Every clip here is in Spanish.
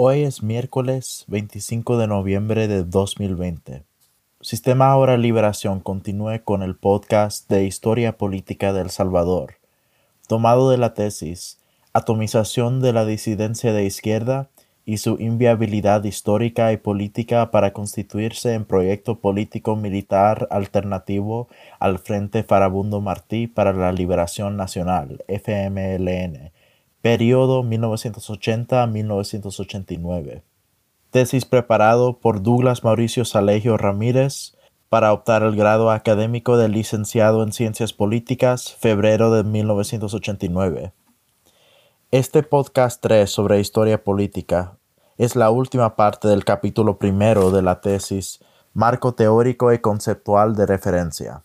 Hoy es miércoles 25 de noviembre de 2020. Sistema Ahora Liberación continúe con el podcast de Historia Política de El Salvador, tomado de la tesis Atomización de la disidencia de izquierda y su inviabilidad histórica y política para constituirse en proyecto político militar alternativo al Frente Farabundo Martí para la Liberación Nacional, FMLN, periodo 1980-1989. Tesis preparado por Douglas Mauricio Salegio Ramírez para optar el grado académico de licenciado en Ciencias Políticas, febrero de 1989. Este podcast 3 sobre historia política es la última parte del capítulo primero de la tesis Marco teórico y conceptual de referencia.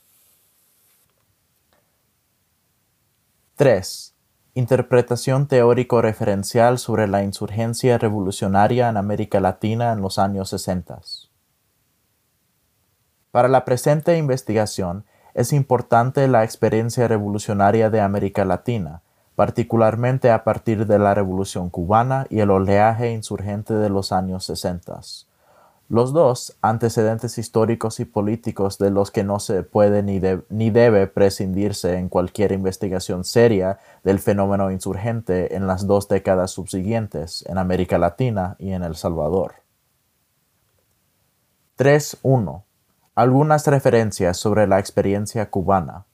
3. Interpretación teórico-referencial sobre la insurgencia revolucionaria en América Latina en los años 60. Para la presente investigación es importante la experiencia revolucionaria de América Latina, particularmente a partir de la Revolución cubana y el oleaje insurgente de los años 60 los dos, antecedentes históricos y políticos de los que no se puede ni, ni, debe prescindirse en cualquier investigación seria del fenómeno insurgente en las dos décadas subsiguientes en América Latina y en El Salvador. 3.1. Algunas referencias sobre la experiencia cubana.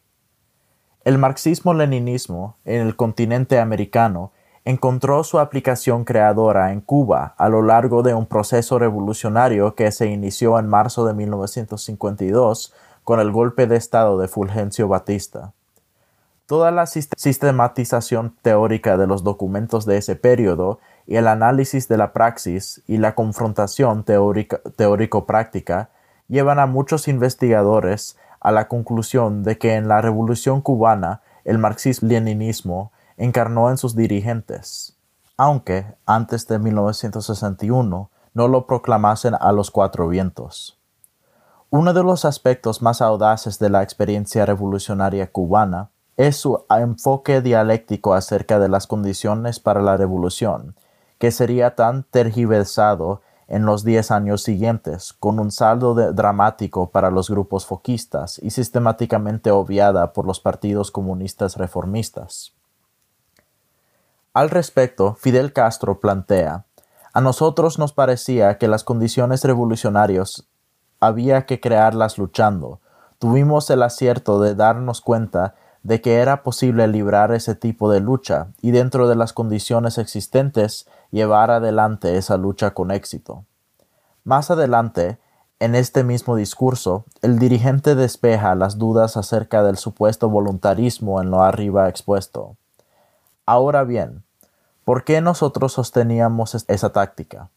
El marxismo-leninismo en el continente americano encontró su aplicación creadora en Cuba a lo largo de un proceso revolucionario que se inició en marzo de 1952 con el golpe de Estado de Fulgencio Batista. Toda la sistematización teórica de los documentos de ese periodo y el análisis de la praxis y la confrontación teórico-práctica llevan a muchos investigadores a la conclusión de que en la Revolución cubana el marxismo-leninismo encarnó en sus dirigentes, aunque antes de 1961 no lo proclamasen a los cuatro vientos. Uno de los aspectos más audaces de la experiencia revolucionaria cubana es su enfoque dialéctico acerca de las condiciones para la revolución, que sería tan tergiversado en los diez años siguientes, con un saldo dramático para los grupos foquistas y sistemáticamente obviada por los partidos comunistas reformistas. Al respecto, Fidel Castro plantea, a nosotros nos parecía que las condiciones revolucionarias había que crearlas luchando. Tuvimos el acierto de darnos cuenta de que era posible librar ese tipo de lucha y dentro de las condiciones existentes llevar adelante esa lucha con éxito. Más adelante, en este mismo discurso, el dirigente despeja las dudas acerca del supuesto voluntarismo en lo arriba expuesto. Ahora bien, ¿por qué nosotros sosteníamos esa táctica?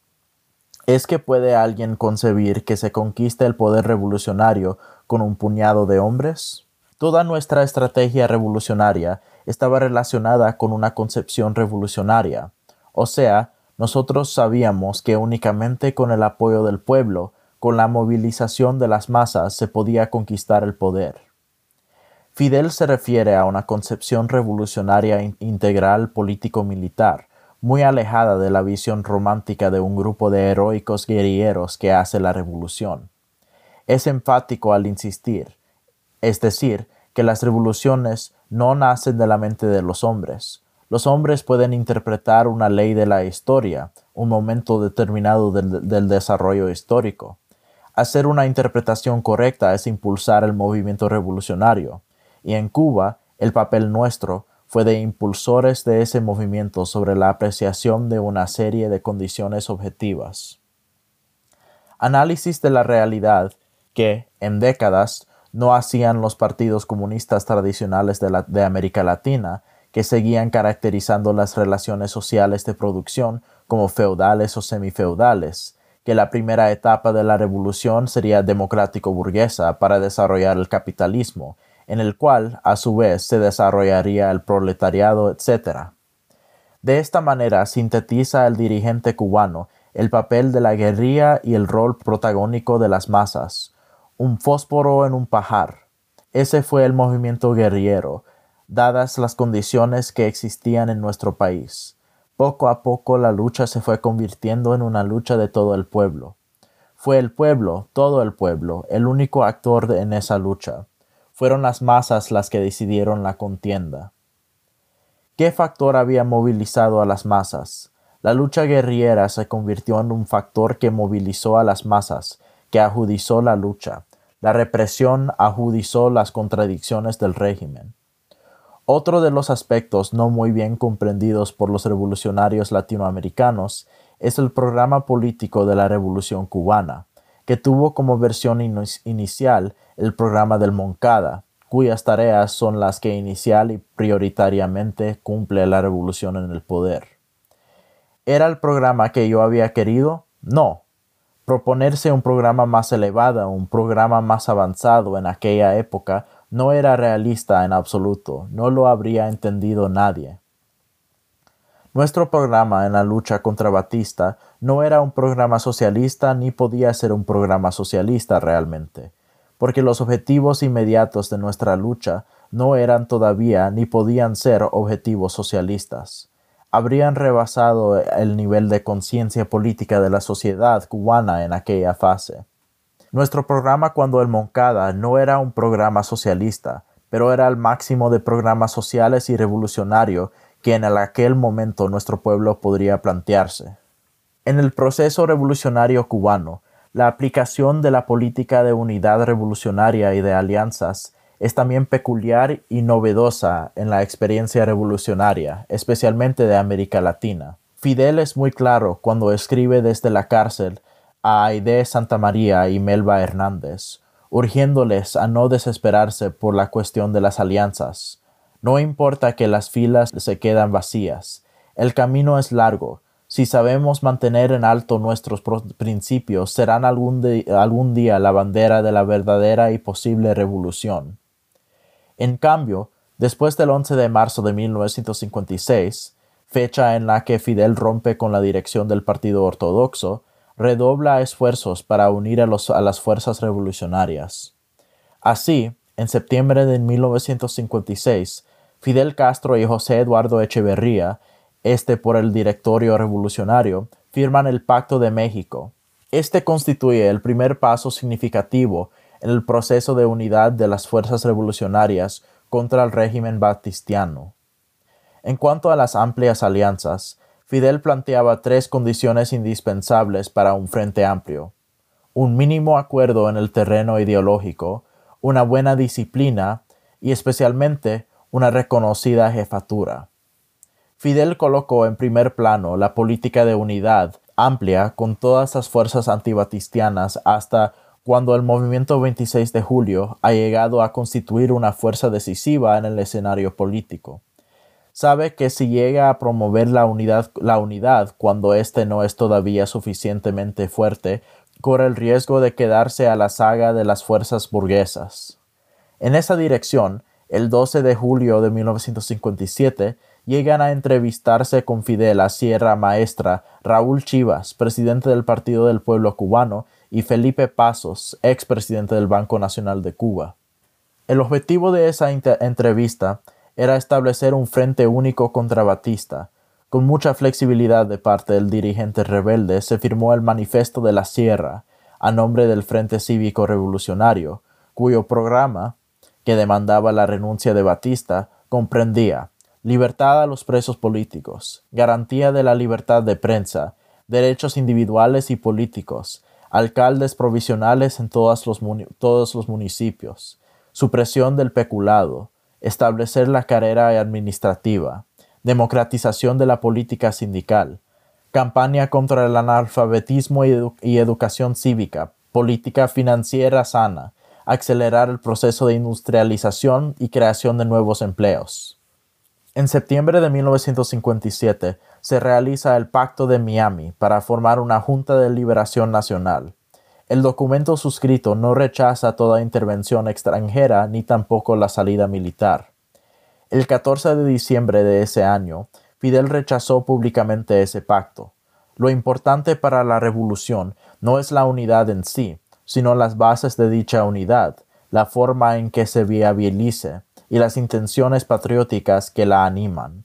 ¿Es que puede alguien concebir que se conquiste el poder revolucionario con un puñado de hombres? Toda nuestra estrategia revolucionaria estaba relacionada con una concepción revolucionaria, o sea, nosotros sabíamos que únicamente con el apoyo del pueblo, con la movilización de las masas, se podía conquistar el poder. Fidel se refiere a una concepción revolucionaria integral político-militar, muy alejada de la visión romántica de un grupo de heroicos guerrilleros que hace la revolución. Es enfático al insistir, es decir, que las revoluciones no nacen de la mente de los hombres. Los hombres pueden interpretar una ley de la historia, un momento determinado del, del desarrollo histórico. Hacer una interpretación correcta es impulsar el movimiento revolucionario, y en Cuba el papel nuestro fue de impulsores de ese movimiento sobre la apreciación de una serie de condiciones objetivas. Análisis de la realidad que, en décadas, no hacían los partidos comunistas tradicionales de, América Latina, que seguían caracterizando las relaciones sociales de producción como feudales o semifeudales, que la primera etapa de la revolución sería democrático-burguesa para desarrollar el capitalismo en el cual a su vez se desarrollaría el proletariado, etc. De esta manera sintetiza el dirigente cubano el papel de la guerrilla y el rol protagónico de las masas, un fósforo en un pajar. Ese fue el movimiento guerrillero, dadas las condiciones que existían en nuestro país. Poco a poco la lucha se fue convirtiendo en una lucha de todo el pueblo. Fue el pueblo, todo el pueblo, el único actor en esa lucha. Fueron las masas las que decidieron la contienda. ¿Qué factor había movilizado a las masas? La lucha guerrillera se convirtió en un factor que movilizó a las masas, que ajudizó la lucha. La represión ajudizó las contradicciones del régimen. Otro de los aspectos no muy bien comprendidos por los revolucionarios latinoamericanos es el programa político de la Revolución cubana, que tuvo como versión inicial el programa del Moncada, cuyas tareas son las que inicial y prioritariamente cumple la revolución en el poder. ¿Era el programa que yo había querido? No. Proponerse un programa más elevado, un programa más avanzado en aquella época no era realista en absoluto, no lo habría entendido nadie. Nuestro programa en la lucha contra Batista no era un programa socialista ni podía ser un programa socialista realmente, porque los objetivos inmediatos de nuestra lucha no eran todavía ni podían ser objetivos socialistas habrían rebasado el nivel de conciencia política de la sociedad cubana en aquella fase. Nuestro programa cuando el Moncada no era un programa socialista, pero era el máximo de programas sociales y revolucionario que en aquel momento nuestro pueblo podría plantearse. En el proceso revolucionario cubano, la aplicación de la política de unidad revolucionaria y de alianzas es también peculiar y novedosa en la experiencia revolucionaria, especialmente de América Latina. Fidel es muy claro cuando escribe desde la cárcel a Aide Santa María y Melba Hernández, urgiéndoles a no desesperarse por la cuestión de las alianzas. No importa que las filas se quedan vacías, el camino es largo, si sabemos mantener en alto nuestros principios, serán algún, día la bandera de la verdadera y posible revolución. En cambio, después del 11 de marzo de 1956, fecha en la que Fidel rompe con la dirección del Partido Ortodoxo, redobla esfuerzos para unir a, a las fuerzas revolucionarias. Así, en septiembre de 1956, Fidel Castro y José Eduardo Echeverría, este por el Directorio Revolucionario, firman el Pacto de México. Este constituye el primer paso significativo en el proceso de unidad de las fuerzas revolucionarias contra el régimen batistiano. En cuanto a las amplias alianzas, Fidel planteaba tres condiciones indispensables para un frente amplio. Un mínimo acuerdo en el terreno ideológico, una buena disciplina y especialmente una reconocida jefatura. Fidel colocó en primer plano la política de unidad amplia con todas las fuerzas antibatistianas hasta cuando el movimiento 26 de julio ha llegado a constituir una fuerza decisiva en el escenario político. Sabe que si llega a promover la unidad, la unidad cuando éste no es todavía suficientemente fuerte, corre el riesgo de quedarse a la saga de las fuerzas burguesas. En esa dirección, el 12 de julio de 1957, llegan a entrevistarse con Fidel a Sierra Maestra Raúl Chivas, presidente del Partido del Pueblo Cubano, y Felipe Pasos, ex presidente del Banco Nacional de Cuba. El objetivo de esa entrevista era establecer un frente único contra Batista. Con mucha flexibilidad de parte del dirigente rebelde se firmó el Manifesto de la Sierra, a nombre del Frente Cívico Revolucionario, cuyo programa, que demandaba la renuncia de Batista, comprendía libertad a los presos políticos, garantía de la libertad de prensa, derechos individuales y políticos, alcaldes provisionales en todos los, todos los municipios, supresión del peculado, establecer la carrera administrativa, democratización de la política sindical, campaña contra el analfabetismo y, educación cívica, política financiera sana, acelerar el proceso de industrialización y creación de nuevos empleos. En septiembre de 1957, se realiza el Pacto de Miami para formar una Junta de Liberación Nacional. El documento suscrito no rechaza toda intervención extranjera ni tampoco la salida militar. El 14 de diciembre de ese año, Fidel rechazó públicamente ese pacto. Lo importante para la revolución no es la unidad en sí, sino las bases de dicha unidad, la forma en que se viabilice y las intenciones patrióticas que la animan.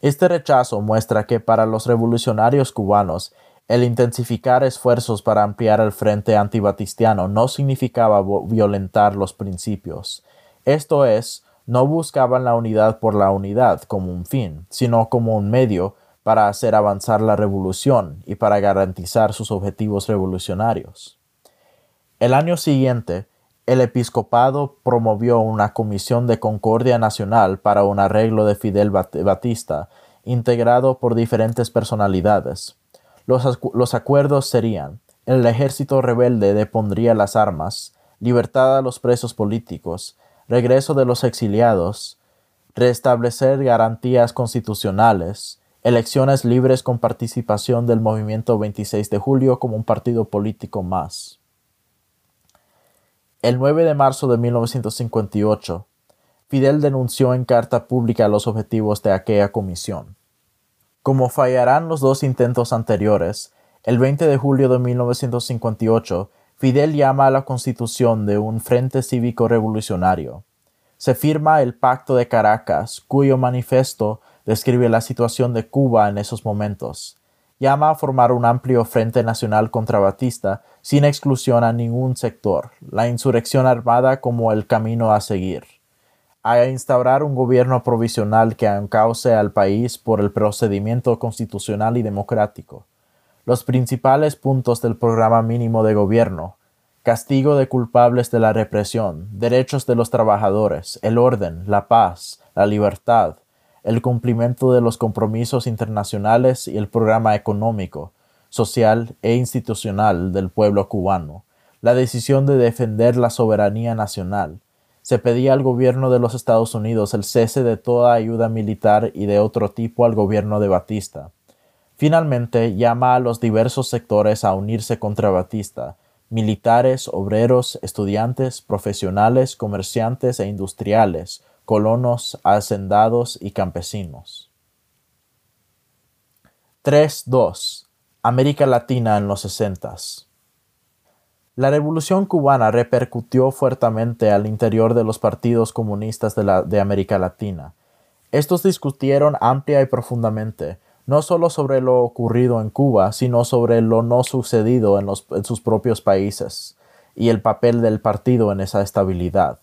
Este rechazo muestra que para los revolucionarios cubanos el intensificar esfuerzos para ampliar el frente antibatistiano no significaba violentar los principios. Esto es, no buscaban la unidad por la unidad como un fin, sino como un medio para hacer avanzar la revolución y para garantizar sus objetivos revolucionarios. El año siguiente, el episcopado promovió una comisión de concordia nacional para un arreglo de Fidel Batista, integrado por diferentes personalidades. Los, acuerdos serían el ejército rebelde depondría las armas, libertad a los presos políticos, regreso de los exiliados, restablecer garantías constitucionales, elecciones libres con participación del movimiento 26 de julio como un partido político más. El 9 de marzo de 1958, Fidel denunció en carta pública los objetivos de aquella comisión. Como fallarán los dos intentos anteriores, el 20 de julio de 1958, Fidel llama a la constitución de un Frente Cívico Revolucionario. Se firma el Pacto de Caracas, cuyo manifiesto describe la situación de Cuba en esos momentos, llama a formar un amplio frente nacional contra Batista sin exclusión a ningún sector, la insurrección armada como el camino a seguir, a instaurar un gobierno provisional que encauce al país por el procedimiento constitucional y democrático. Los principales puntos del programa mínimo de gobierno, castigo de culpables de la represión, derechos de los trabajadores, el orden, la paz, la libertad, el cumplimiento de los compromisos internacionales y el programa económico, social e institucional del pueblo cubano, la decisión de defender la soberanía nacional. Se pedía al gobierno de los Estados Unidos el cese de toda ayuda militar y de otro tipo al gobierno de Batista. Finalmente, llama a los diversos sectores a unirse contra Batista, militares, obreros, estudiantes, profesionales, comerciantes e industriales, colonos, hacendados y campesinos. 3.2. América Latina en los 60. La revolución cubana repercutió fuertemente al interior de los partidos comunistas de, de América Latina. Estos discutieron amplia y profundamente, no solo sobre lo ocurrido en Cuba, sino sobre lo no sucedido en sus propios países y el papel del partido en esa estabilidad.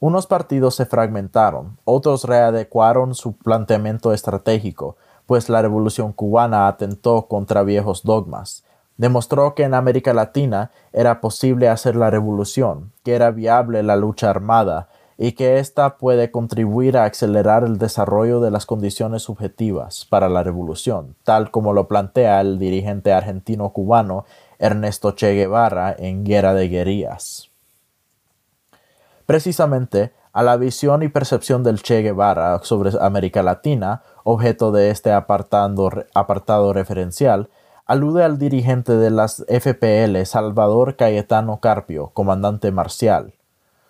Unos partidos se fragmentaron, otros readecuaron su planteamiento estratégico, pues la revolución cubana atentó contra viejos dogmas. Demostró que en América Latina era posible hacer la revolución, que era viable la lucha armada y que ésta puede contribuir a acelerar el desarrollo de las condiciones subjetivas para la revolución, tal como lo plantea el dirigente argentino-cubano Ernesto Che Guevara en Guerra de Guerrillas. Precisamente, a la visión y percepción del Che Guevara sobre América Latina, objeto de este apartado referencial, alude al dirigente de las FPL, Salvador Cayetano Carpio, comandante marcial.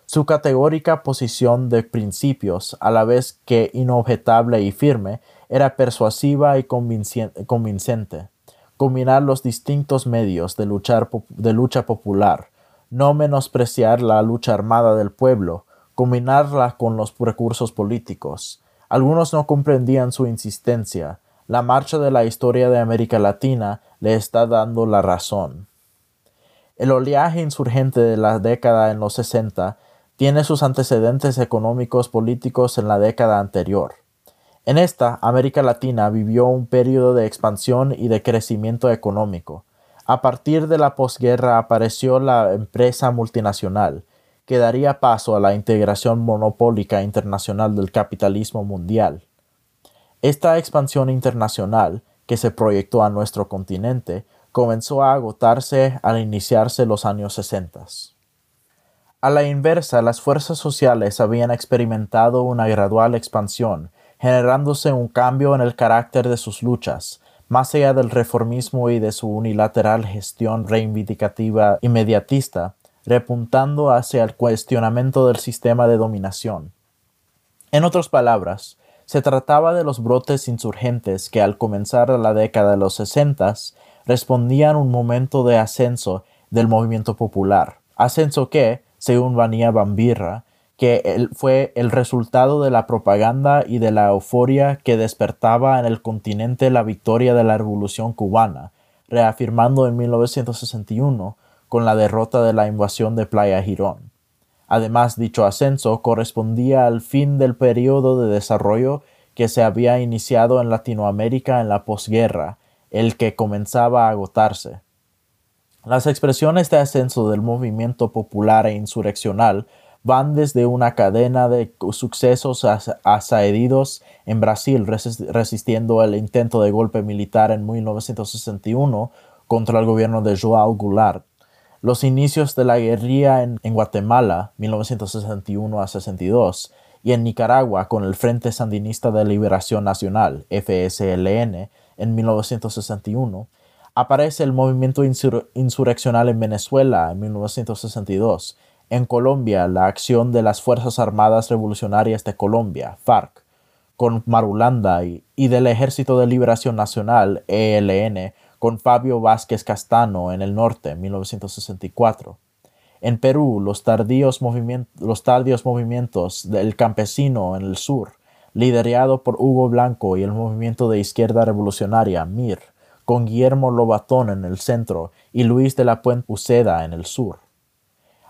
Su categórica posición de principios, a la vez que inobjetable y firme, era persuasiva y convincente. Combinar los distintos medios de, lucha popular, no menospreciar la lucha armada del pueblo, combinarla con los recursos políticos. Algunos no comprendían su insistencia. La marcha de la historia de América Latina le está dando la razón. El oleaje insurgente de la década en los 60 tiene sus antecedentes económicos políticos en la década anterior. En esta, América Latina vivió un periodo de expansión y de crecimiento económico. A partir de la posguerra apareció la empresa multinacional, que daría paso a la integración monopólica internacional del capitalismo mundial. Esta expansión internacional, que se proyectó a nuestro continente, comenzó a agotarse al iniciarse los años 60. A la inversa, las fuerzas sociales habían experimentado una gradual expansión, generándose un cambio en el carácter de sus luchas, más allá del reformismo y de su unilateral gestión reivindicativa inmediatista, repuntando hacia el cuestionamiento del sistema de dominación. En otras palabras, se trataba de los brotes insurgentes que al comenzar la década de los sesentas respondían a un momento de ascenso del movimiento popular, ascenso que, según Vanía Bambirra, que fue el resultado de la propaganda y de la euforia que despertaba en el continente la victoria de la Revolución cubana, reafirmando en 1961 con la derrota de la invasión de Playa Girón. Además, dicho ascenso correspondía al fin del periodo de desarrollo que se había iniciado en Latinoamérica en la posguerra, el que comenzaba a agotarse. Las expresiones de ascenso del movimiento popular e insurreccional van desde una cadena de sucesos asaedidos en Brasil resistiendo el intento de golpe militar en 1961 contra el gobierno de João Goulart, los inicios de la guerrilla en, en Guatemala 1961 a 62 y en Nicaragua con el Frente Sandinista de Liberación Nacional FSLN en 1961 aparece el movimiento insurreccional en Venezuela en 1962 en Colombia, la acción de las Fuerzas Armadas Revolucionarias de Colombia, FARC, con Marulanda y, del Ejército de Liberación Nacional, ELN, con Fabio Vázquez Castano en el norte, 1964. En Perú, los tardíos, los tardíos movimientos del campesino en el sur, liderado por Hugo Blanco y el movimiento de izquierda revolucionaria, MIR, con Guillermo Lobatón en el centro y Luis de la Puente Uceda en el sur.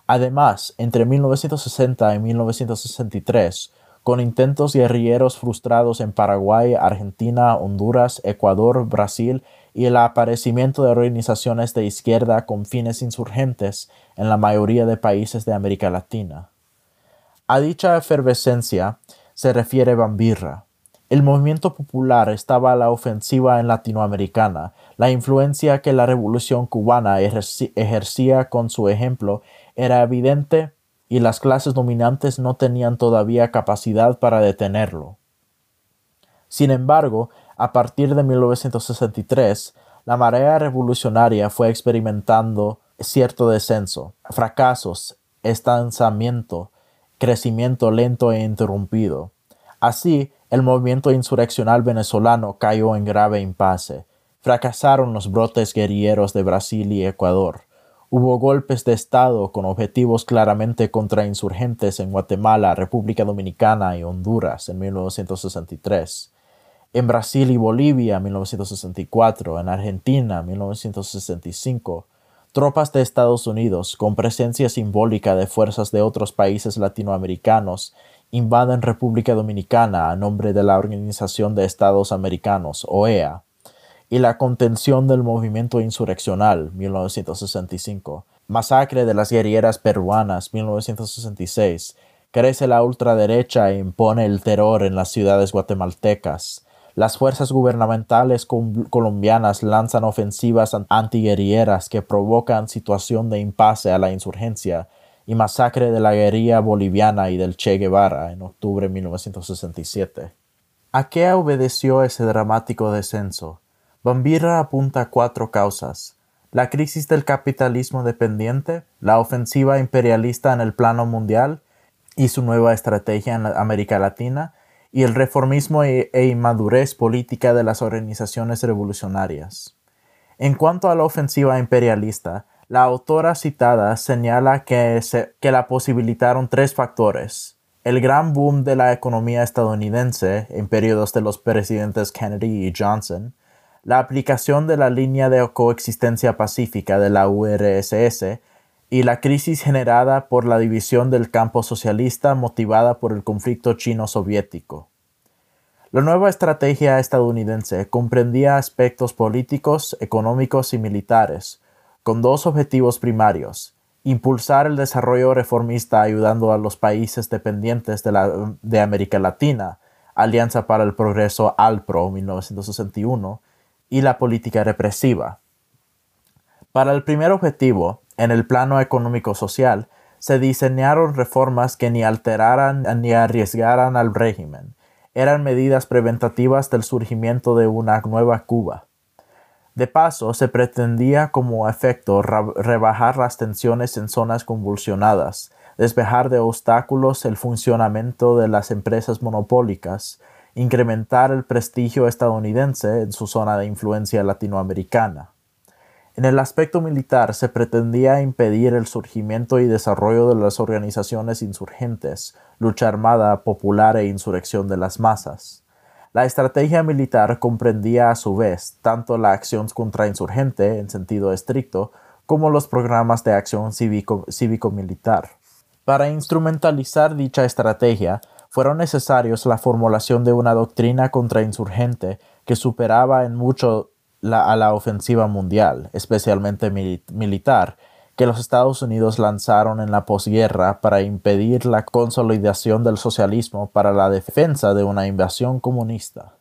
Además, entre 1960 y 1963, con intentos guerrilleros frustrados en Paraguay, Argentina, Honduras, Ecuador, Brasil y el aparecimiento de organizaciones de izquierda con fines insurgentes en la mayoría de países de América Latina. A dicha efervescencia se refiere Bambirra. El movimiento popular estaba a la ofensiva en Latinoamericana. La influencia que la revolución cubana ejercía con su ejemplo era evidente y las clases dominantes no tenían todavía capacidad para detenerlo. Sin embargo, a partir de 1963, la marea revolucionaria fue experimentando cierto descenso, fracasos, estancamiento, crecimiento lento e interrumpido. Así, el movimiento insurreccional venezolano cayó en grave impasse. Fracasaron los brotes guerrilleros de Brasil y Ecuador. Hubo golpes de Estado con objetivos claramente contrainsurgentes en Guatemala, República Dominicana y Honduras en 1963. En Brasil y Bolivia en 1964, en Argentina en 1965, tropas de Estados Unidos, con presencia simbólica de fuerzas de otros países latinoamericanos, invaden República Dominicana a nombre de la Organización de Estados Americanos, OEA, y la contención del movimiento insurreccional 1965, masacre de las guerrilleras peruanas 1966, crece la ultraderecha e impone el terror en las ciudades guatemaltecas. Las fuerzas gubernamentales colombianas lanzan ofensivas antiguerrilleras que provocan situación de impasse a la insurgencia y masacre de la guerrilla boliviana y del Che Guevara en octubre de 1967. ¿A qué obedeció ese dramático descenso? Bambira apunta a cuatro causas. La crisis del capitalismo dependiente, la ofensiva imperialista en el plano mundial y su nueva estrategia en América Latina, y el reformismo e, e, inmadurez política de las organizaciones revolucionarias. En cuanto a la ofensiva imperialista, la autora citada señala que, que la posibilitaron tres factores. El gran boom de la economía estadounidense en periodos de los presidentes Kennedy y Johnson, la aplicación de la línea de coexistencia pacífica de la URSS y la crisis generada por la división del campo socialista motivada por el conflicto chino-soviético. La nueva estrategia estadounidense comprendía aspectos políticos, económicos y militares, con dos objetivos primarios, impulsar el desarrollo reformista ayudando a los países dependientes de, de América Latina, Alianza para el Progreso ALPRO 1961, y la política represiva. Para el primer objetivo, en el plano económico-social, se diseñaron reformas que ni alteraran ni arriesgaran al régimen. Eran medidas preventativas del surgimiento de una nueva Cuba. De paso, se pretendía como efecto rebajar las tensiones en zonas convulsionadas, despejar de obstáculos el funcionamiento de las empresas monopólicas, incrementar el prestigio estadounidense en su zona de influencia latinoamericana. En el aspecto militar se pretendía impedir el surgimiento y desarrollo de las organizaciones insurgentes, lucha armada, popular e insurrección de las masas. La estrategia militar comprendía a su vez tanto la acción contrainsurgente en sentido estricto como los programas de acción cívico-militar. Para instrumentalizar dicha estrategia, fueron necesarios la formulación de una doctrina contrainsurgente que superaba en mucho a la ofensiva mundial, especialmente militar, que los Estados Unidos lanzaron en la posguerra para impedir la consolidación del socialismo para la defensa de una invasión comunista.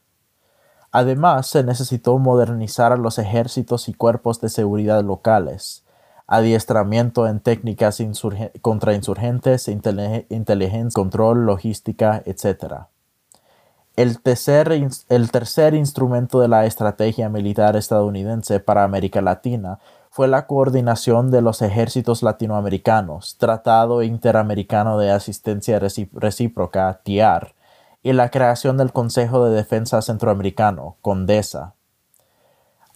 Además, se necesitó modernizar a los ejércitos y cuerpos de seguridad locales, adiestramiento en técnicas contrainsurgentes, inteligencia, control, logística, etc. El tercer, el tercer instrumento de la estrategia militar estadounidense para América Latina fue la coordinación de los ejércitos latinoamericanos, Tratado Interamericano de Asistencia Recíproca, TIAR, y la creación del Consejo de Defensa Centroamericano, CONDESA.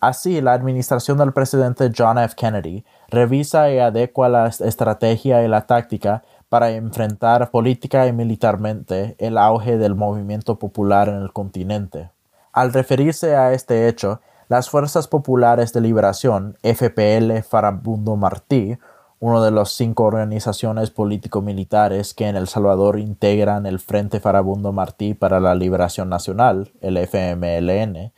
Así, la administración del presidente John F. Kennedy revisa y adecua la estrategia y la táctica para enfrentar política y militarmente el auge del movimiento popular en el continente. Al referirse a este hecho, las Fuerzas Populares de Liberación, FPL Farabundo Martí, una de las cinco organizaciones político-militares que en El Salvador integran el Frente Farabundo Martí para la Liberación Nacional, el FMLN,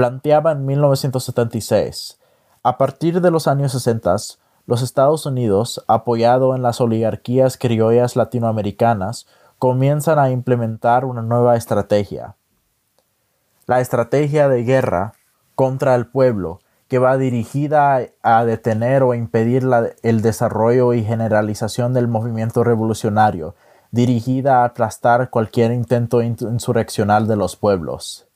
planteaba en 1976, a partir de los años 60, los Estados Unidos, apoyado en las oligarquías criollas latinoamericanas, comienzan a implementar una nueva estrategia. La estrategia de guerra contra el pueblo, que va dirigida a detener o impedir el desarrollo y generalización del movimiento revolucionario, dirigida a aplastar cualquier intento insurreccional de los pueblos.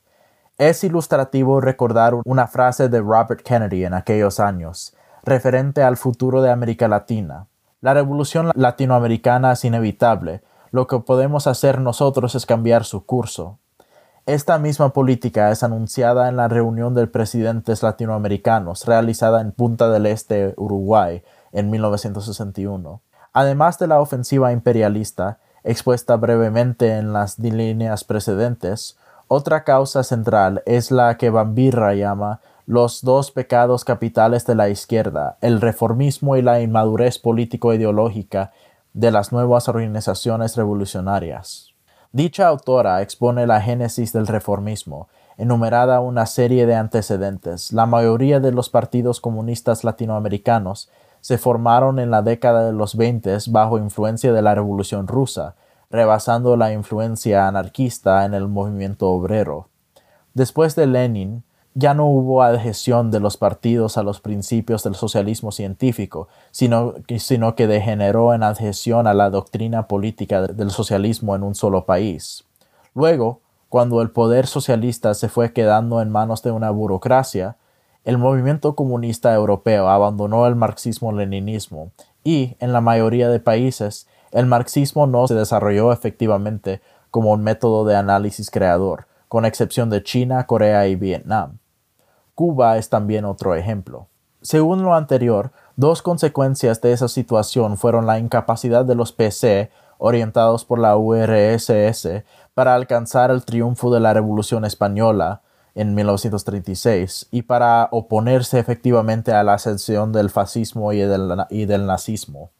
Es ilustrativo recordar una frase de Robert Kennedy en aquellos años, referente al futuro de América Latina. La revolución latinoamericana es inevitable, lo que podemos hacer nosotros es cambiar su curso. Esta misma política es anunciada en la reunión de presidentes latinoamericanos realizada en Punta del Este, Uruguay, en 1961. Además de la ofensiva imperialista, expuesta brevemente en las líneas precedentes, otra causa central es la que Bambirra llama los dos pecados capitales de la izquierda, el reformismo y la inmadurez político-ideológica de las nuevas organizaciones revolucionarias. Dicha autora expone la génesis del reformismo, enumerada una serie de antecedentes. La mayoría de los partidos comunistas latinoamericanos se formaron en la década de los 20 bajo influencia de la Revolución rusa, rebasando la influencia anarquista en el movimiento obrero. Después de Lenin, ya no hubo adhesión de los partidos a los principios del socialismo científico, sino, que degeneró en adhesión a la doctrina política del socialismo en un solo país. Luego, cuando el poder socialista se fue quedando en manos de una burocracia, el movimiento comunista europeo abandonó el marxismo-leninismo y, en la mayoría de países, el marxismo no se desarrolló efectivamente como un método de análisis creador, con excepción de China, Corea y Vietnam. Cuba es también otro ejemplo. Según lo anterior, dos consecuencias de esa situación fueron la incapacidad de los PC, orientados por la URSS, para alcanzar el triunfo de la Revolución Española en 1936 y para oponerse efectivamente a la ascensión del fascismo y del, y del nazismo.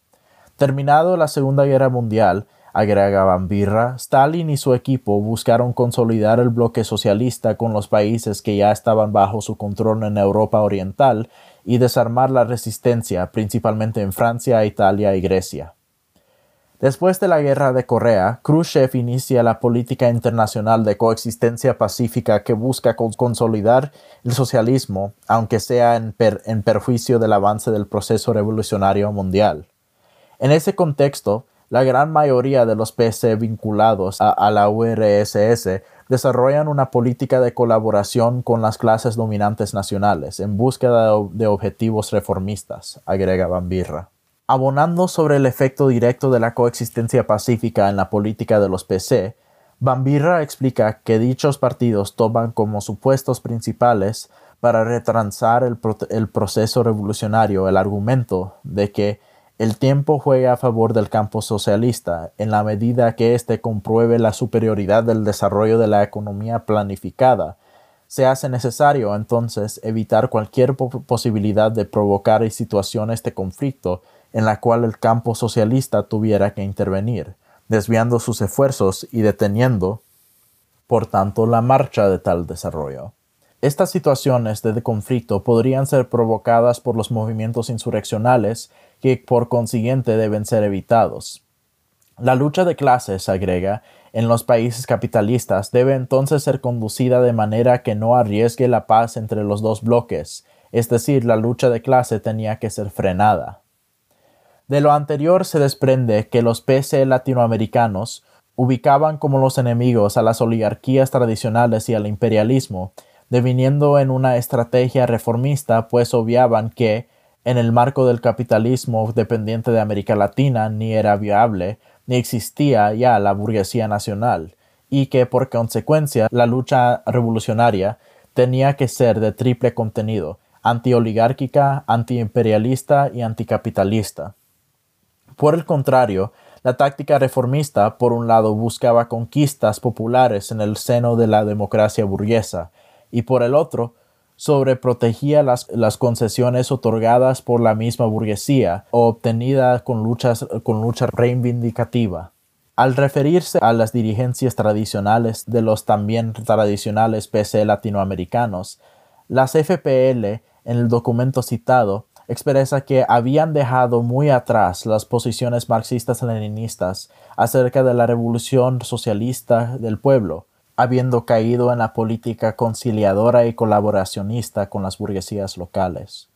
Terminado la Segunda Guerra Mundial, agrega Bambirra, Stalin y su equipo buscaron consolidar el bloque socialista con los países que ya estaban bajo su control en Europa Oriental y desarmar la resistencia, principalmente en Francia, Italia y Grecia. Después de la guerra de Corea, Khrushchev inicia la política internacional de coexistencia pacífica que busca consolidar el socialismo, aunque sea en perjuicio del avance del proceso revolucionario mundial. En ese contexto, la gran mayoría de los PC vinculados a, la URSS desarrollan una política de colaboración con las clases dominantes nacionales en búsqueda de objetivos reformistas, agrega Bambirra. Abonando sobre el efecto directo de la coexistencia pacífica en la política de los PC, Bambirra explica que dichos partidos toman como supuestos principales para retransar el, el proceso revolucionario el argumento de que el tiempo juega a favor del campo socialista en la medida que éste compruebe la superioridad del desarrollo de la economía planificada. Se hace necesario entonces evitar cualquier posibilidad de provocar situaciones de conflicto en la cual el campo socialista tuviera que intervenir, desviando sus esfuerzos y deteniendo, por tanto, la marcha de tal desarrollo. Estas situaciones de conflicto podrían ser provocadas por los movimientos insurreccionales que por consiguiente deben ser evitados. La lucha de clases, agrega, en los países capitalistas debe entonces ser conducida de manera que no arriesgue la paz entre los dos bloques, es decir, la lucha de clase tenía que ser frenada. De lo anterior se desprende que los PC latinoamericanos ubicaban como los enemigos a las oligarquías tradicionales y al imperialismo, deviniendo en una estrategia reformista, pues obviaban que, en el marco del capitalismo dependiente de América Latina, ni era viable, ni existía ya la burguesía nacional, y que por consecuencia la lucha revolucionaria tenía que ser de triple contenido, antioligárquica, antiimperialista y anticapitalista. Por el contrario, la táctica reformista, por un lado, buscaba conquistas populares en el seno de la democracia burguesa, y por el otro, sobreprotegía las, las concesiones otorgadas por la misma burguesía o obtenidas con, luchas, con lucha reivindicativa. Al referirse a las dirigencias tradicionales de los también tradicionales PC latinoamericanos, las FPL, en el documento citado, expresa que habían dejado muy atrás las posiciones marxistas-leninistas acerca de la revolución socialista del pueblo, habiendo caído en la política conciliadora y colaboracionista con las burguesías locales.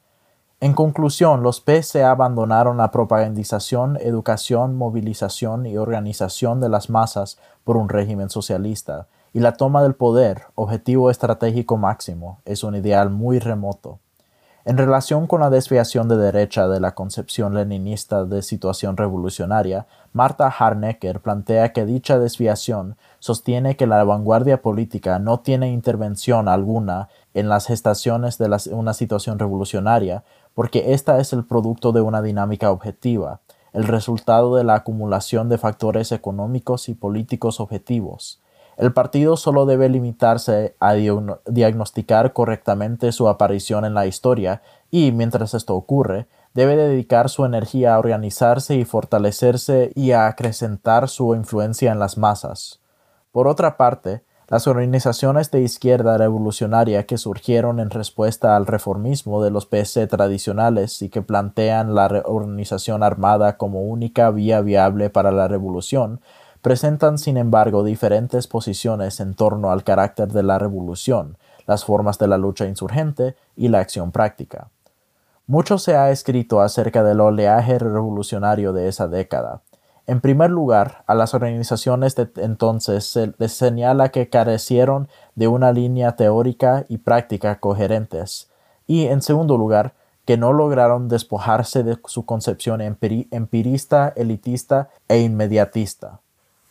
En conclusión, los PC abandonaron la propagandización, educación, movilización y organización de las masas por un régimen socialista, y la toma del poder, objetivo estratégico máximo, es un ideal muy remoto. En relación con la desviación de derecha de la concepción leninista de situación revolucionaria, Marta Harnecker plantea que dicha desviación sostiene que la vanguardia política no tiene intervención alguna en las gestaciones de una situación revolucionaria, porque ésta es el producto de una dinámica objetiva, el resultado de la acumulación de factores económicos y políticos objetivos. El partido solo debe limitarse a diagnosticar correctamente su aparición en la historia y, mientras esto ocurre, debe dedicar su energía a organizarse y fortalecerse y a acrecentar su influencia en las masas. Por otra parte, las organizaciones de izquierda revolucionaria que surgieron en respuesta al reformismo de los PC tradicionales y que plantean la organización armada como única vía viable para la revolución presentan sin embargo diferentes posiciones en torno al carácter de la revolución, las formas de la lucha insurgente y la acción práctica. Mucho se ha escrito acerca del oleaje revolucionario de esa década. En primer lugar, a las organizaciones de entonces se les señala que carecieron de una línea teórica y práctica coherentes, y en segundo lugar, que no lograron despojarse de su concepción empirista, elitista e inmediatista.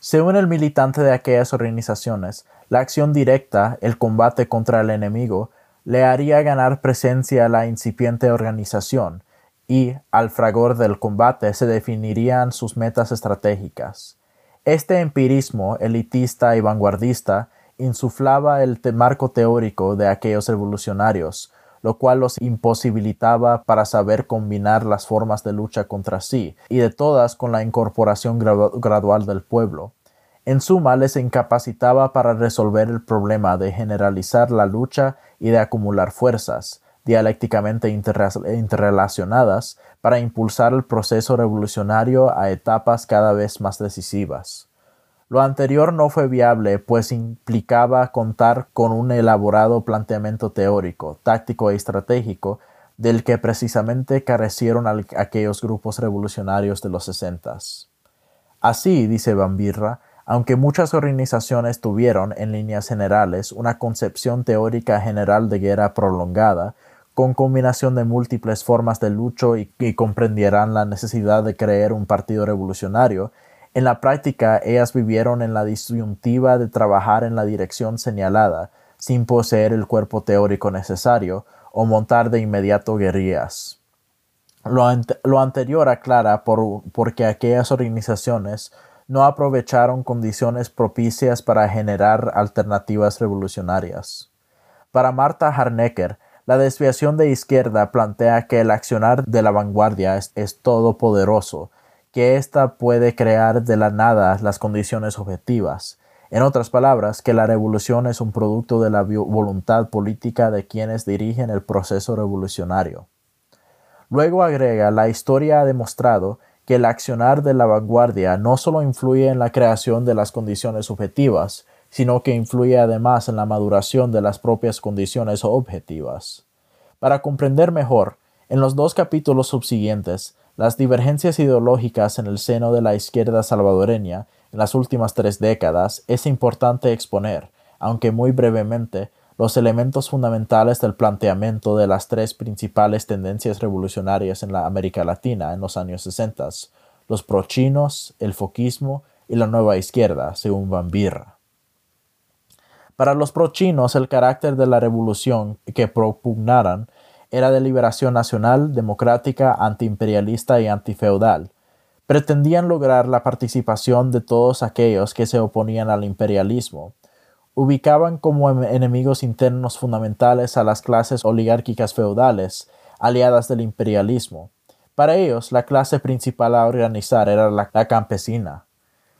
Según el militante de aquellas organizaciones, la acción directa, el combate contra el enemigo, le haría ganar presencia a la incipiente organización, y, al fragor del combate, se definirían sus metas estratégicas. Este empirismo elitista y vanguardista insuflaba el marco teórico de aquellos revolucionarios, lo cual los imposibilitaba para saber combinar las formas de lucha contra sí, y de todas con la incorporación gradual del pueblo. En suma, les incapacitaba para resolver el problema de generalizar la lucha y de acumular fuerzas, dialécticamente interrelacionadas, para impulsar el proceso revolucionario a etapas cada vez más decisivas. Lo anterior no fue viable, pues implicaba contar con un elaborado planteamiento teórico, táctico y estratégico, del que precisamente carecieron aquellos grupos revolucionarios de los sesentas. Así, dice Bambirra, aunque muchas organizaciones tuvieron, en líneas generales, una concepción teórica general de guerra prolongada, con combinación de múltiples formas de lucho y, y comprendieran la necesidad de crear un partido revolucionario, en la práctica, ellas vivieron en la disyuntiva de trabajar en la dirección señalada, sin poseer el cuerpo teórico necesario o montar de inmediato guerrillas. Lo, anterior aclara por, porque aquellas organizaciones no aprovecharon condiciones propicias para generar alternativas revolucionarias. Para Marta Harnecker, la desviación de izquierda plantea que el accionar de la vanguardia es, es todopoderoso, que ésta puede crear de la nada las condiciones objetivas. En otras palabras, que la revolución es un producto de la voluntad política de quienes dirigen el proceso revolucionario. Luego agrega, la historia ha demostrado que el accionar de la vanguardia no solo influye en la creación de las condiciones objetivas, sino que influye además en la maduración de las propias condiciones objetivas. Para comprender mejor, en los dos capítulos subsiguientes, las divergencias ideológicas en el seno de la izquierda salvadoreña en las últimas tres décadas es importante exponer, aunque muy brevemente, los elementos fundamentales del planteamiento de las tres principales tendencias revolucionarias en la América Latina en los años 60, los prochinos, el foquismo y la nueva izquierda, según Van Birra. Para los prochinos, el carácter de la revolución que propugnaran era de liberación nacional, democrática, antiimperialista y antifeudal. Pretendían lograr la participación de todos aquellos que se oponían al imperialismo, ubicaban como em-, enemigos internos fundamentales a las clases oligárquicas feudales, aliadas del imperialismo. Para ellos, la clase principal a organizar era la, campesina.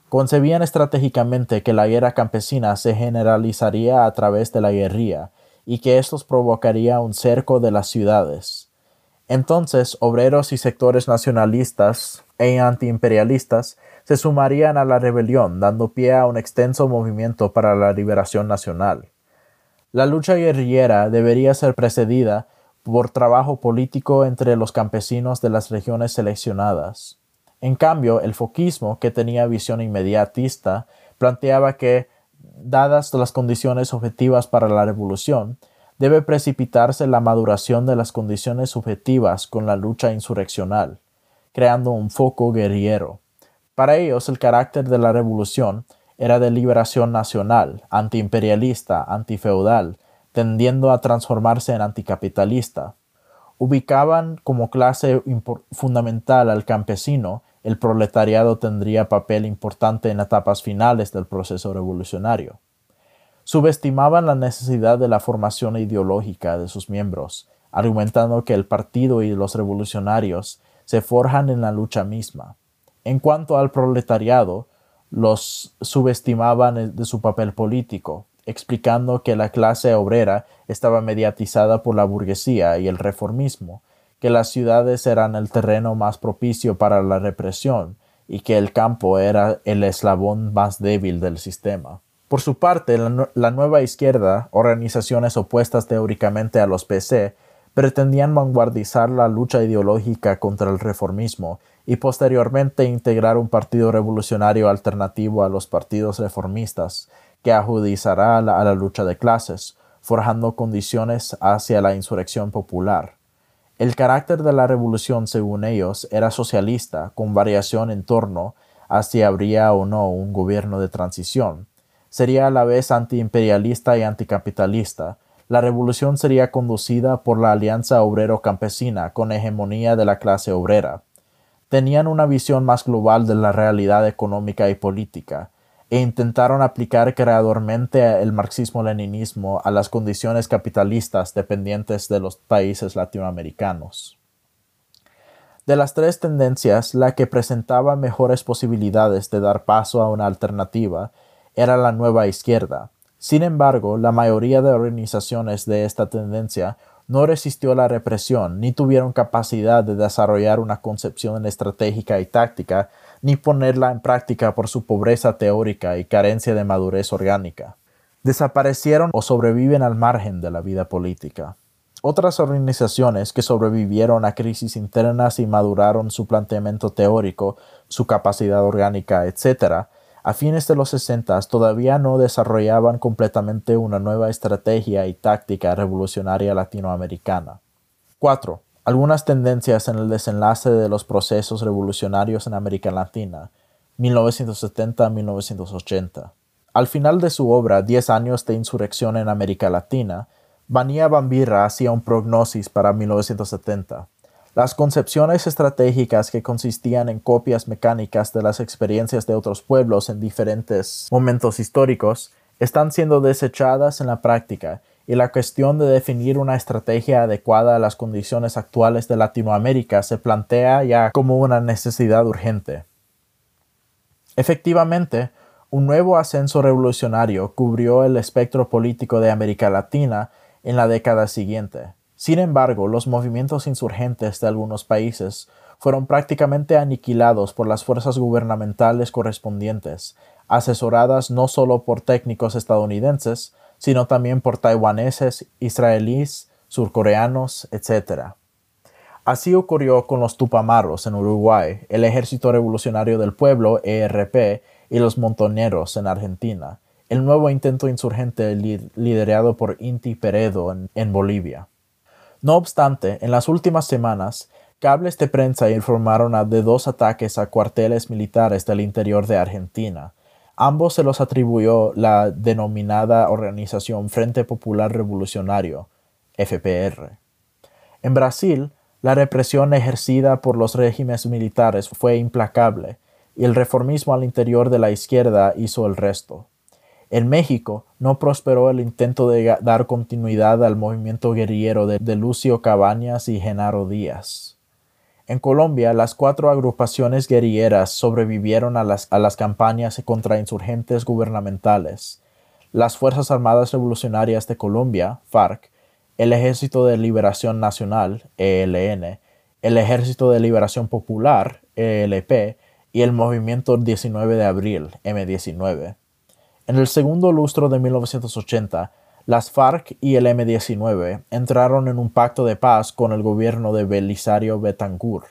Concebían estratégicamente que la guerra campesina se generalizaría a través de la guerrilla y que esto provocaría un cerco de las ciudades. Entonces, obreros y sectores nacionalistas e antiimperialistas se sumarían a la rebelión, dando pie a un extenso movimiento para la liberación nacional. La lucha guerrillera debería ser precedida por trabajo político entre los campesinos de las regiones seleccionadas. En cambio, el foquismo, que tenía visión inmediatista, planteaba que, dadas las condiciones objetivas para la revolución, debe precipitarse la maduración de las condiciones subjetivas con la lucha insurreccional, creando un foco guerrillero. Para ellos el carácter de la revolución era de liberación nacional, antiimperialista, antifeudal, tendiendo a transformarse en anticapitalista. Ubicaban como clase fundamental al campesino, el proletariado tendría papel importante en etapas finales del proceso revolucionario. Subestimaban la necesidad de la formación ideológica de sus miembros, argumentando que el partido y los revolucionarios se forjan en la lucha misma. En cuanto al proletariado, los subestimaban de su papel político, explicando que la clase obrera estaba mediatizada por la burguesía y el reformismo, que las ciudades eran el terreno más propicio para la represión y que el campo era el eslabón más débil del sistema. Por su parte, la, nueva izquierda, organizaciones opuestas teóricamente a los PC, pretendían vanguardizar la lucha ideológica contra el reformismo y posteriormente integrar un partido revolucionario alternativo a los partidos reformistas, que ajudizará a la, lucha de clases, forjando condiciones hacia la insurrección popular. El carácter de la revolución, según ellos, era socialista, con variación en torno a si habría o no un gobierno de transición. Sería a la vez antiimperialista y anticapitalista. La revolución sería conducida por la Alianza Obrero-Campesina con hegemonía de la clase obrera tenían una visión más global de la realidad económica y política, e intentaron aplicar creadormente el marxismo-leninismo a las condiciones capitalistas dependientes de los países latinoamericanos. De las tres tendencias, la que presentaba mejores posibilidades de dar paso a una alternativa era la nueva izquierda. Sin embargo, la mayoría de organizaciones de esta tendencia no resistió la represión, ni tuvieron capacidad de desarrollar una concepción estratégica y táctica, ni ponerla en práctica por su pobreza teórica y carencia de madurez orgánica. Desaparecieron o sobreviven al margen de la vida política. Otras organizaciones que sobrevivieron a crisis internas y maduraron su planteamiento teórico, su capacidad orgánica, etc., a fines de los 60 todavía no desarrollaban completamente una nueva estrategia y táctica revolucionaria latinoamericana. 4. Algunas tendencias en el desenlace de los procesos revolucionarios en América Latina, 1970-1980. Al final de su obra Diez años de insurrección en América Latina, Vanilla Bambirra hacía un prognosis para 1970. Las concepciones estratégicas que consistían en copias mecánicas de las experiencias de otros pueblos en diferentes momentos históricos están siendo desechadas en la práctica y la cuestión de definir una estrategia adecuada a las condiciones actuales de Latinoamérica se plantea ya como una necesidad urgente. Efectivamente, un nuevo ascenso revolucionario cubrió el espectro político de América Latina en la década siguiente. Sin embargo, los movimientos insurgentes de algunos países fueron prácticamente aniquilados por las fuerzas gubernamentales correspondientes, asesoradas no solo por técnicos estadounidenses, sino también por taiwaneses, israelíes, surcoreanos, etc. Así ocurrió con los Tupamaros en Uruguay, el Ejército Revolucionario del Pueblo, ERP, y los Montoneros en Argentina, el nuevo intento insurgente liderado por Inti Peredo en Bolivia. No obstante, en las últimas semanas, cables de prensa informaron de dos ataques a cuarteles militares del interior de Argentina. Ambos se los atribuyó la denominada organización Frente Popular Revolucionario, FPR. En Brasil, la represión ejercida por los regímenes militares fue implacable, y el reformismo al interior de la izquierda hizo el resto. En México no prosperó el intento de dar continuidad al movimiento guerrillero de, Lucio Cabañas y Genaro Díaz. En Colombia, las cuatro agrupaciones guerrilleras sobrevivieron a las, a las campañas contra insurgentes gubernamentales. Las Fuerzas Armadas Revolucionarias de Colombia, FARC, el Ejército de Liberación Nacional, ELN, el Ejército de Liberación Popular, ELP, y el Movimiento 19 de Abril, M19. En el segundo lustro de 1980, las FARC y el M-19 entraron en un pacto de paz con el gobierno de Belisario Betancourt,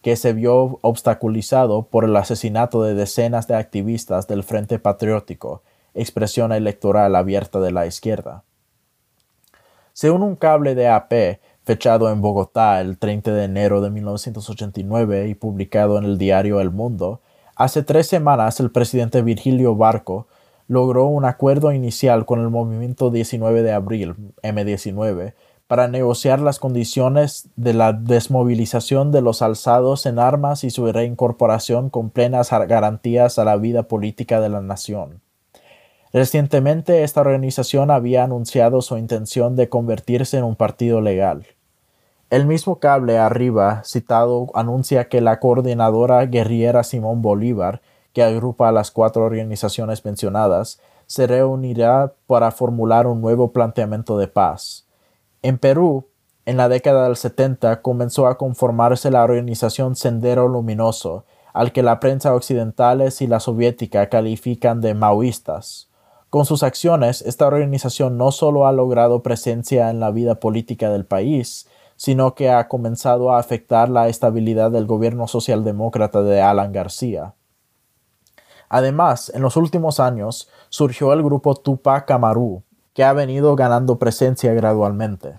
que se vio obstaculizado por el asesinato de decenas de activistas del Frente Patriótico, expresión electoral abierta de la izquierda. Según un cable de AP fechado en Bogotá el 30 de enero de 1989 y publicado en el diario El Mundo, hace tres semanas el presidente Virgilio Barco logró un acuerdo inicial con el movimiento 19 de abril, M19, para negociar las condiciones de la desmovilización de los alzados en armas y su reincorporación con plenas garantías a la vida política de la nación. Recientemente esta organización había anunciado su intención de convertirse en un partido legal. El mismo cable arriba citado anuncia que la coordinadora guerrillera Simón Bolívar que agrupa a las cuatro organizaciones mencionadas, se reunirá para formular un nuevo planteamiento de paz. En Perú, en la década del 70 comenzó a conformarse la organización Sendero Luminoso, al que la prensa occidentales y la soviética califican de maoístas. Con sus acciones, esta organización no solo ha logrado presencia en la vida política del país, sino que ha comenzado a afectar la estabilidad del gobierno socialdemócrata de Alan García. Además, en los últimos años surgió el grupo Tupac Amaru, que ha venido ganando presencia gradualmente.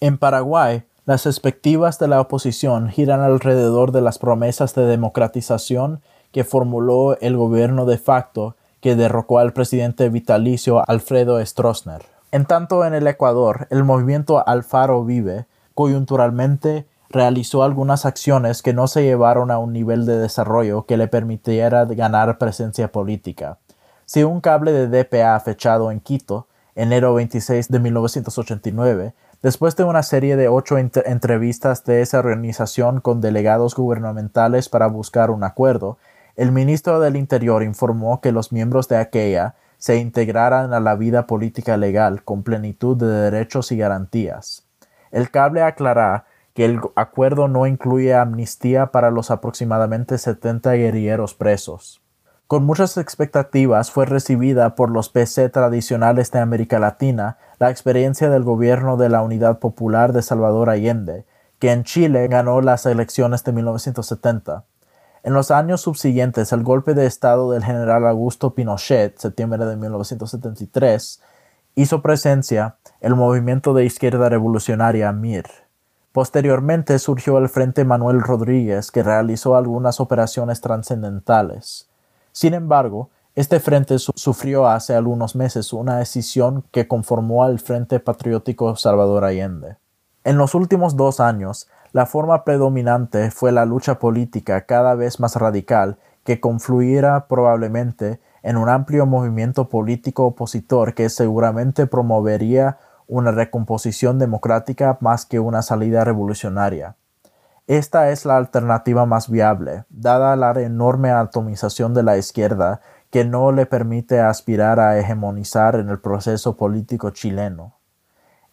En Paraguay, las perspectivas de la oposición giran alrededor de las promesas de democratización que formuló el gobierno de facto que derrocó al presidente vitalicio Alfredo Stroessner. En tanto, en el Ecuador, el movimiento Alfaro Vive, coyunturalmente realizó algunas acciones que no se llevaron a un nivel de desarrollo que le permitiera ganar presencia política. Si un cable de DPA fechado en Quito, enero 26 de 1989, después de una serie de ocho entrevistas de esa organización con delegados gubernamentales para buscar un acuerdo, el ministro del Interior informó que los miembros de aquella se integraran a la vida política legal con plenitud de derechos y garantías. El cable aclara que el acuerdo no incluye amnistía para los aproximadamente 70 guerrilleros presos. Con muchas expectativas fue recibida por los PC tradicionales de América Latina la experiencia del gobierno de la Unidad Popular de Salvador Allende, que en Chile ganó las elecciones de 1970. En los años subsiguientes, el golpe de Estado del general Augusto Pinochet, septiembre de 1973, hizo presencia el movimiento de izquierda revolucionaria MIR. Posteriormente surgió el Frente Manuel Rodríguez, que realizó algunas operaciones trascendentales. Sin embargo, Este frente sufrió hace algunos meses una decisión que conformó al Frente Patriótico Salvador Allende. En los últimos dos años, la forma predominante fue la lucha política cada vez más radical que confluirá probablemente en un amplio movimiento político opositor que seguramente promovería una recomposición democrática más que una salida revolucionaria. Esta es la alternativa más viable, dada la enorme atomización de la izquierda que no le permite aspirar a hegemonizar en el proceso político chileno.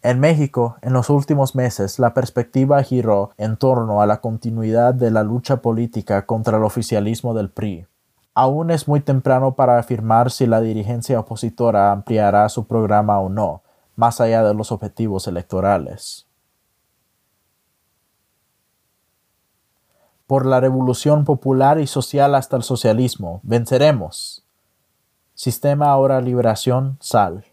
En México, en los últimos meses, la perspectiva giró en torno a la continuidad de la lucha política contra el oficialismo del PRI. Aún es muy temprano para afirmar si la dirigencia opositora ampliará su programa o no, más allá de los objetivos electorales. Por la revolución popular y social hasta el socialismo, venceremos. Sistema Ahora Liberación, Sal.